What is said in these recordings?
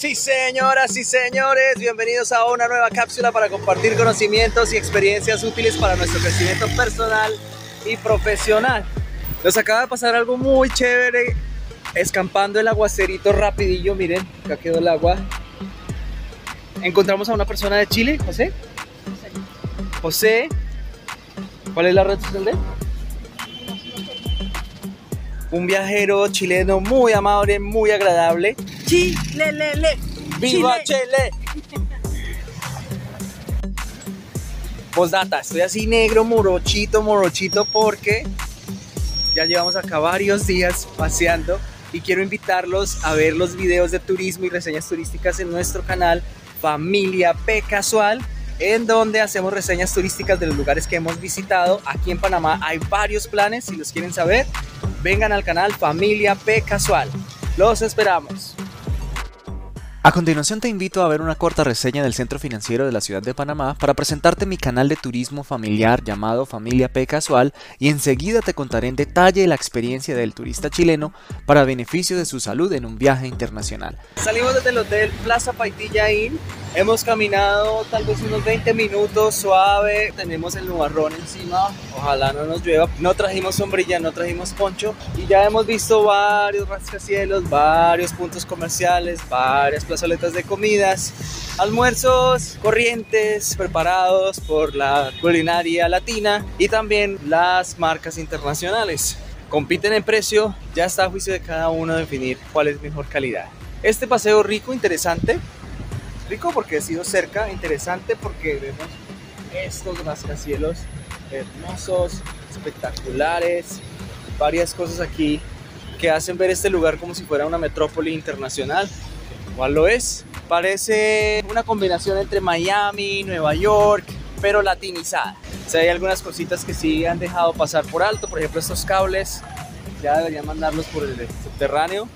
Sí, señoras y señores, bienvenidos a una nueva cápsula para compartir conocimientos y experiencias útiles para nuestro crecimiento personal y profesional. Nos acaba de pasar algo muy chévere, escampando el aguacerito rapidillo, miren, acá quedó el agua. Encontramos a una persona de Chile, José. José, ¿cuál es la red social de él? Un viajero chileno muy amable, muy agradable. Chile, le, le. ¡Viva Chile! Postdata, estoy así negro, morochito, morochito porque ya llevamos acá varios días paseando y quiero invitarlos a ver los videos de turismo y reseñas turísticas en nuestro canal Familia P Casual en donde hacemos reseñas turísticas de los lugares que hemos visitado. Aquí en Panamá hay varios planes, si los quieren saber, vengan al canal Familia P Casual. Los esperamos. A continuación te invito a ver una corta reseña del Centro Financiero de la Ciudad de Panamá para presentarte mi canal de turismo familiar llamado Familia P Casual y enseguida te contaré en detalle la experiencia del turista chileno para beneficio de su salud en un viaje internacional. Salimos desde el hotel Plaza Paitilla Inn, hemos caminado tal vez unos 20 minutos suave, tenemos el nubarrón encima, ojalá no nos llueva, no trajimos sombrilla, no trajimos poncho y ya hemos visto varios rascacielos, varios puntos comerciales, varias plazoletas de comidas, almuerzos corrientes preparados por la culinaria latina y también las marcas internacionales. Compiten en precio, ya está a juicio de cada uno definir cuál es mejor calidad. Este paseo rico, interesante, rico porque ha sido cerca, interesante porque vemos estos rascacielos hermosos, espectaculares, varias cosas aquí que hacen ver este lugar como si fuera una metrópoli internacional ¿Cuál lo es? Parece una combinación entre Miami, Nueva York, pero latinizada. O sea, hay algunas cositas que sí han dejado pasar por alto, por ejemplo estos cables, ya deberían mandarlos por el subterráneo.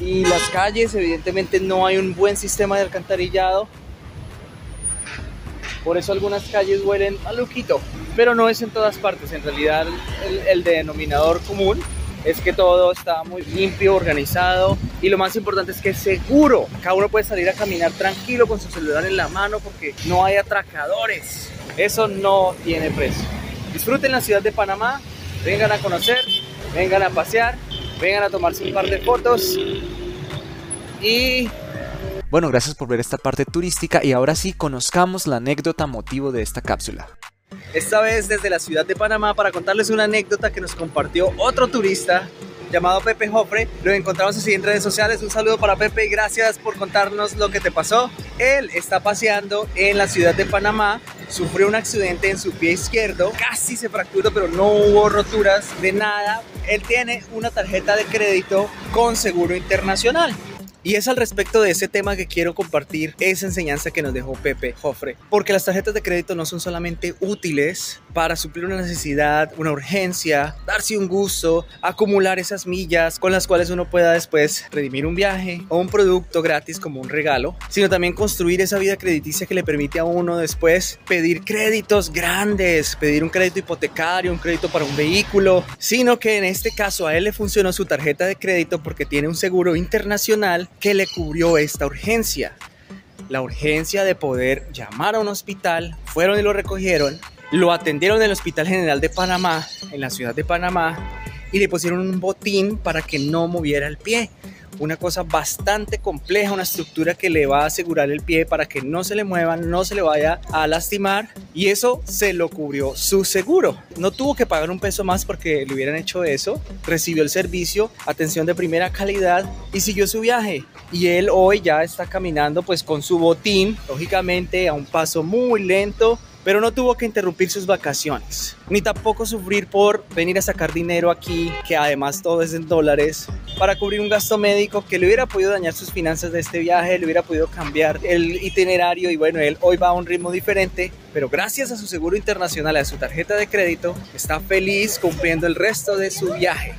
Y las calles, evidentemente no hay un buen sistema de alcantarillado. Por eso algunas calles huelen a luquito, pero no es en todas partes. En realidad el, el denominador común es que todo está muy limpio, organizado y lo más importante es que es seguro. Cada uno puede salir a caminar tranquilo con su celular en la mano porque no hay atracadores. Eso no tiene precio. Disfruten la ciudad de Panamá, vengan a conocer, vengan a pasear, vengan a tomarse un par de fotos y Bueno, gracias por ver esta parte turística y ahora sí conozcamos la anécdota motivo de esta cápsula. esta vez desde la ciudad de Panamá para contarles una anécdota que nos compartió otro turista llamado Pepe Jofre. Lo encontramos así en redes sociales. Un saludo para Pepe y gracias por contarnos lo que te pasó. Él está paseando en la ciudad de Panamá. Sufrió un accidente en su pie izquierdo. Casi se fracturó, pero no hubo roturas de nada. Él tiene una tarjeta de crédito con seguro internacional. Y es al respecto de ese tema que quiero compartir esa enseñanza que nos dejó Pepe Jofre. Porque las tarjetas de crédito no son solamente útiles para suplir una necesidad, una urgencia, darse un gusto, acumular esas millas con las cuales uno pueda después redimir un viaje o un producto gratis como un regalo, sino también construir esa vida crediticia que le permite a uno después pedir créditos grandes, pedir un crédito hipotecario, un crédito para un vehículo, sino que en este caso a él le funcionó su tarjeta de crédito porque tiene un seguro internacional que le cubrió esta urgencia. La urgencia de poder llamar a un hospital, fueron y lo recogieron, lo atendieron en el Hospital General de Panamá, en la ciudad de Panamá, y le pusieron un botín para que no moviera el pie. Una cosa bastante compleja, una estructura que le va a asegurar el pie para que no se le mueva, no se le vaya a lastimar. Y eso se lo cubrió su seguro. No tuvo que pagar un peso más porque le hubieran hecho eso. Recibió el servicio, atención de primera calidad y siguió su viaje. Y él hoy ya está caminando pues con su botín, lógicamente a un paso muy lento, pero no tuvo que interrumpir sus vacaciones, ni tampoco sufrir por venir a sacar dinero aquí, que además todo es en dólares, para cubrir un gasto médico que le hubiera podido dañar sus finanzas de este viaje, le hubiera podido cambiar el itinerario y bueno, él hoy va a un ritmo diferente, pero gracias a su seguro internacional, a su tarjeta de crédito, está feliz cumpliendo el resto de su viaje.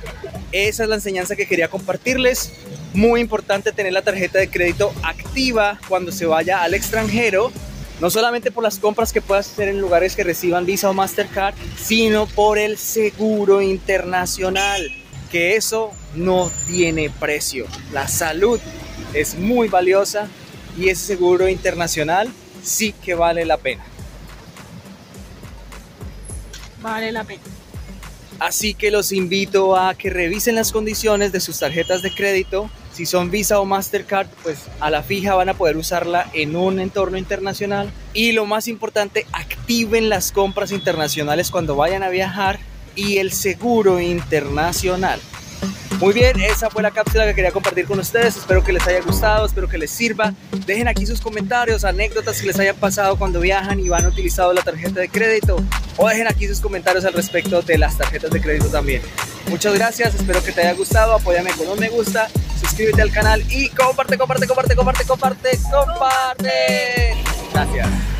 Esa es la enseñanza que quería compartirles. Muy importante tener la tarjeta de crédito activa cuando se vaya al extranjero no solamente por las compras que puedas hacer en lugares que reciban Visa o Mastercard, sino por el seguro internacional, que eso no tiene precio. La salud es muy valiosa y ese seguro internacional sí que vale la pena. Vale la pena. Así que los invito a que revisen las condiciones de sus tarjetas de crédito. Si son Visa o Mastercard, pues a la fija van a poder usarla en un entorno internacional. Y lo más importante, activen las compras internacionales cuando vayan a viajar y el seguro internacional. Muy bien, esa fue la cápsula que quería compartir con ustedes. Espero que les haya gustado, espero que les sirva. Dejen aquí sus comentarios, anécdotas que les hayan pasado cuando viajan y van utilizado la tarjeta de crédito. O dejen aquí sus comentarios al respecto de las tarjetas de crédito también. Muchas gracias, espero que te haya gustado. Apóyame con un me gusta, suscríbete al canal y comparte, comparte, comparte, comparte, comparte, comparte. Gracias.